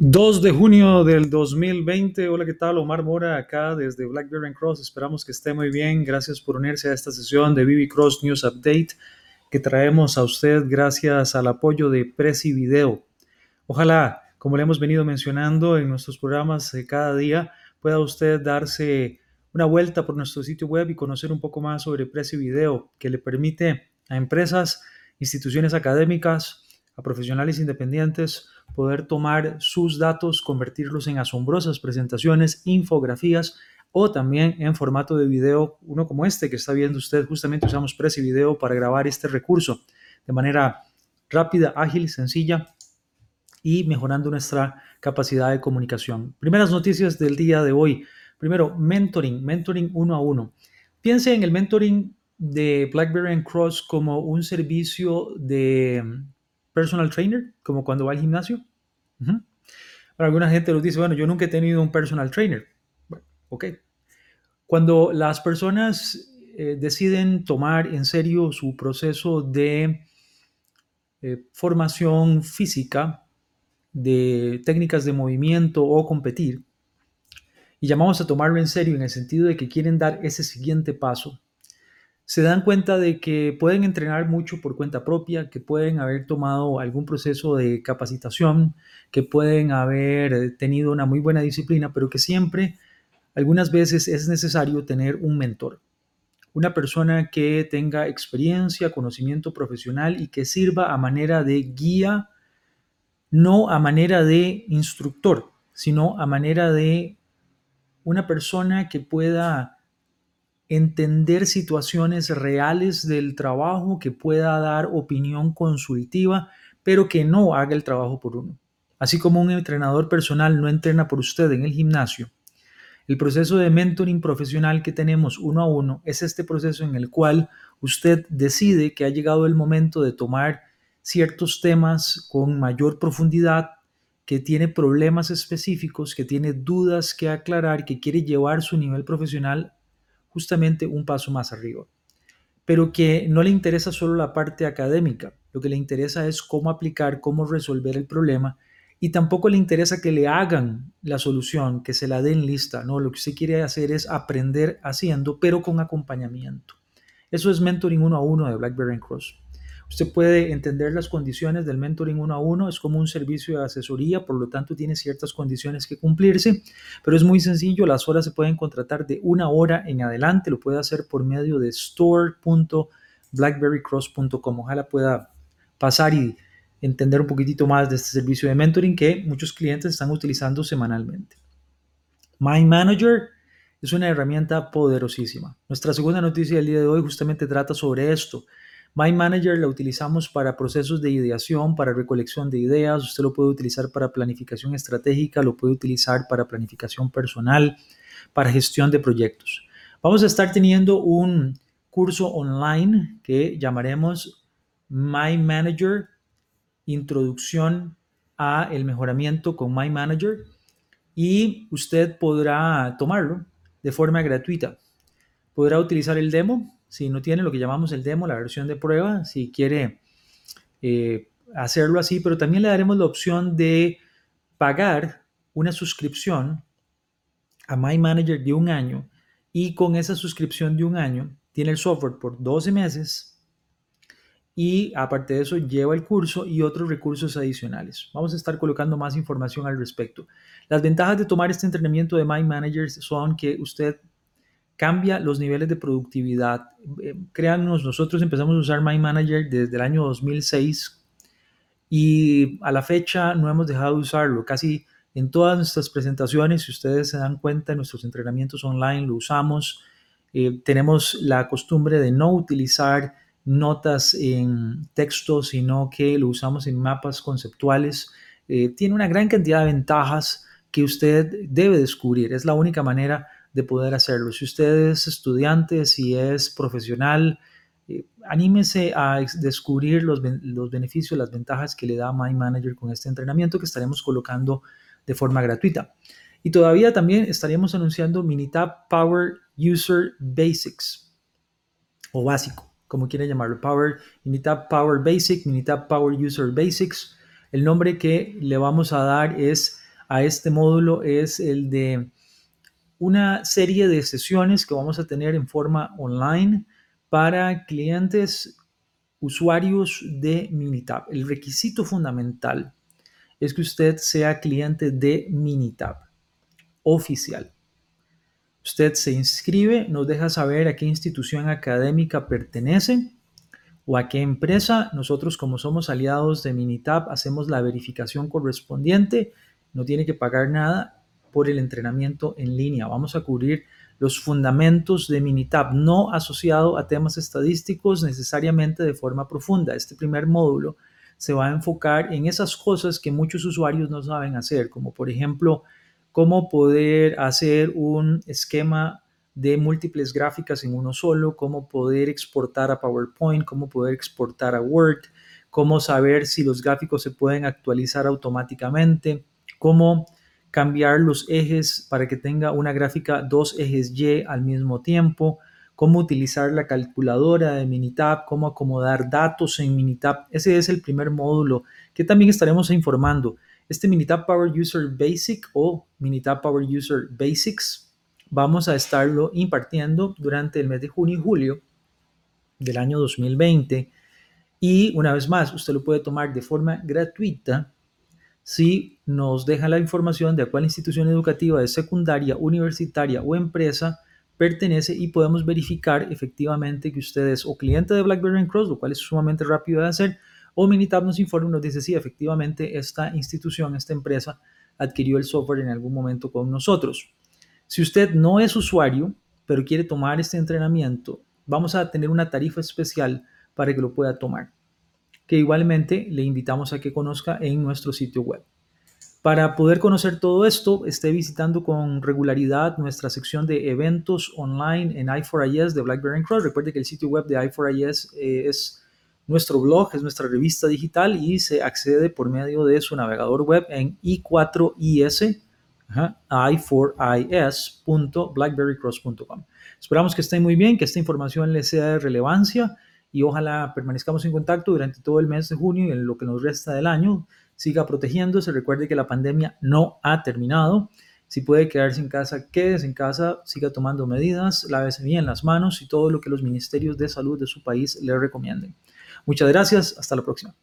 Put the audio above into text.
2 de junio del 2020. Hola, ¿qué tal? Omar Mora acá desde Blackberry Cross. Esperamos que esté muy bien. Gracias por unirse a esta sesión de BB Cross News Update que traemos a usted gracias al apoyo de Prezi Video. Ojalá, como le hemos venido mencionando en nuestros programas de cada día, pueda usted darse una vuelta por nuestro sitio web y conocer un poco más sobre Prezi Video, que le permite a empresas, instituciones académicas, a profesionales independientes, poder tomar sus datos, convertirlos en asombrosas presentaciones, infografías o también en formato de video, uno como este que está viendo usted. Justamente usamos Prezi Video para grabar este recurso de manera rápida, ágil, sencilla y mejorando nuestra capacidad de comunicación. Primeras noticias del día de hoy. Primero, mentoring, mentoring uno a uno. Piense en el mentoring de BlackBerry Cross como un servicio de personal trainer, como cuando va al gimnasio. Alguna gente nos dice, bueno, yo nunca he tenido un personal trainer. Bueno, ok. Cuando las personas eh, deciden tomar en serio su proceso de eh, formación física, de técnicas de movimiento o competir, y llamamos a tomarlo en serio en el sentido de que quieren dar ese siguiente paso, se dan cuenta de que pueden entrenar mucho por cuenta propia, que pueden haber tomado algún proceso de capacitación, que pueden haber tenido una muy buena disciplina, pero que siempre, algunas veces es necesario tener un mentor, una persona que tenga experiencia, conocimiento profesional y que sirva a manera de guía, no a manera de instructor, sino a manera de una persona que pueda entender situaciones reales del trabajo, que pueda dar opinión consultiva, pero que no haga el trabajo por uno. Así como un entrenador personal no entrena por usted en el gimnasio, el proceso de mentoring profesional que tenemos uno a uno es este proceso en el cual usted decide que ha llegado el momento de tomar ciertos temas con mayor profundidad, que tiene problemas específicos, que tiene dudas que aclarar, que quiere llevar su nivel profesional justamente un paso más arriba, pero que no le interesa solo la parte académica, lo que le interesa es cómo aplicar, cómo resolver el problema y tampoco le interesa que le hagan la solución, que se la den lista, no, lo que usted quiere hacer es aprender haciendo, pero con acompañamiento. Eso es mentoring uno a uno de BlackBerry Cross. Usted puede entender las condiciones del mentoring uno a uno, es como un servicio de asesoría, por lo tanto tiene ciertas condiciones que cumplirse, pero es muy sencillo, las horas se pueden contratar de una hora en adelante, lo puede hacer por medio de store.blackberrycross.com. Ojalá pueda pasar y entender un poquitito más de este servicio de mentoring que muchos clientes están utilizando semanalmente. My Manager es una herramienta poderosísima. Nuestra segunda noticia del día de hoy justamente trata sobre esto. My Manager la utilizamos para procesos de ideación, para recolección de ideas, usted lo puede utilizar para planificación estratégica, lo puede utilizar para planificación personal, para gestión de proyectos. Vamos a estar teniendo un curso online que llamaremos My Manager, Introducción a el mejoramiento con My Manager y usted podrá tomarlo de forma gratuita. Podrá utilizar el demo si no tiene lo que llamamos el demo, la versión de prueba, si quiere eh, hacerlo así, pero también le daremos la opción de pagar una suscripción a My Manager de un año y con esa suscripción de un año tiene el software por 12 meses y aparte de eso lleva el curso y otros recursos adicionales. Vamos a estar colocando más información al respecto. Las ventajas de tomar este entrenamiento de My Manager son que usted cambia los niveles de productividad. Eh, nosotros empezamos a usar My Manager desde el año 2006 y a la fecha no hemos dejado de usarlo. Casi en todas nuestras presentaciones, si ustedes se dan cuenta, en nuestros entrenamientos online lo usamos. Eh, tenemos la costumbre de no utilizar notas en texto, sino que lo usamos en mapas conceptuales. Eh, tiene una gran cantidad de ventajas que usted debe descubrir. Es la única manera de poder hacerlo. Si usted es estudiante, si es profesional, eh, anímese a descubrir los, los, beneficios, las ventajas que le da My Manager con este entrenamiento que estaremos colocando de forma gratuita. Y todavía también estaríamos anunciando Minitab Power User Basics o básico, como quiera llamarlo, Power Minitab Power Basic, Minitab Power User Basics. El nombre que le vamos a dar es a este módulo es el de una serie de sesiones que vamos a tener en forma online para clientes usuarios de Minitab. El requisito fundamental es que usted sea cliente de Minitab oficial. Usted se inscribe, nos deja saber a qué institución académica pertenece o a qué empresa. Nosotros como somos aliados de Minitab hacemos la verificación correspondiente. No tiene que pagar nada por el entrenamiento en línea. Vamos a cubrir los fundamentos de Minitab, no asociado a temas estadísticos necesariamente de forma profunda. Este primer módulo se va a enfocar en esas cosas que muchos usuarios no saben hacer, como por ejemplo, cómo poder hacer un esquema de múltiples gráficas en uno solo, cómo poder exportar a PowerPoint, cómo poder exportar a Word, cómo saber si los gráficos se pueden actualizar automáticamente, cómo cambiar los ejes para que tenga una gráfica dos ejes Y al mismo tiempo, cómo utilizar la calculadora de Minitab, cómo acomodar datos en Minitab. Ese es el primer módulo que también estaremos informando. Este Minitab Power User Basic o Minitab Power User Basics vamos a estarlo impartiendo durante el mes de junio y julio del año 2020. Y una vez más, usted lo puede tomar de forma gratuita si nos deja la información de a cuál institución educativa de secundaria, universitaria o empresa pertenece y podemos verificar efectivamente que usted es o cliente de BlackBerry Cross, lo cual es sumamente rápido de hacer, o Minitab nos informa y nos dice si efectivamente esta institución, esta empresa adquirió el software en algún momento con nosotros. Si usted no es usuario, pero quiere tomar este entrenamiento, vamos a tener una tarifa especial para que lo pueda tomar que igualmente le invitamos a que conozca en nuestro sitio web. Para poder conocer todo esto, esté visitando con regularidad nuestra sección de eventos online en i4IS de BlackBerry Cross. Recuerde que el sitio web de i4IS eh, es nuestro blog, es nuestra revista digital y se accede por medio de su navegador web en i4is, i4is.blackberrycross.com. Esperamos que estén muy bien, que esta información les sea de relevancia y ojalá permanezcamos en contacto durante todo el mes de junio y en lo que nos resta del año. Siga protegiéndose, recuerde que la pandemia no ha terminado. Si puede quedarse en casa, quédese en casa, siga tomando medidas, lávese bien las manos y todo lo que los ministerios de salud de su país le recomienden. Muchas gracias, hasta la próxima.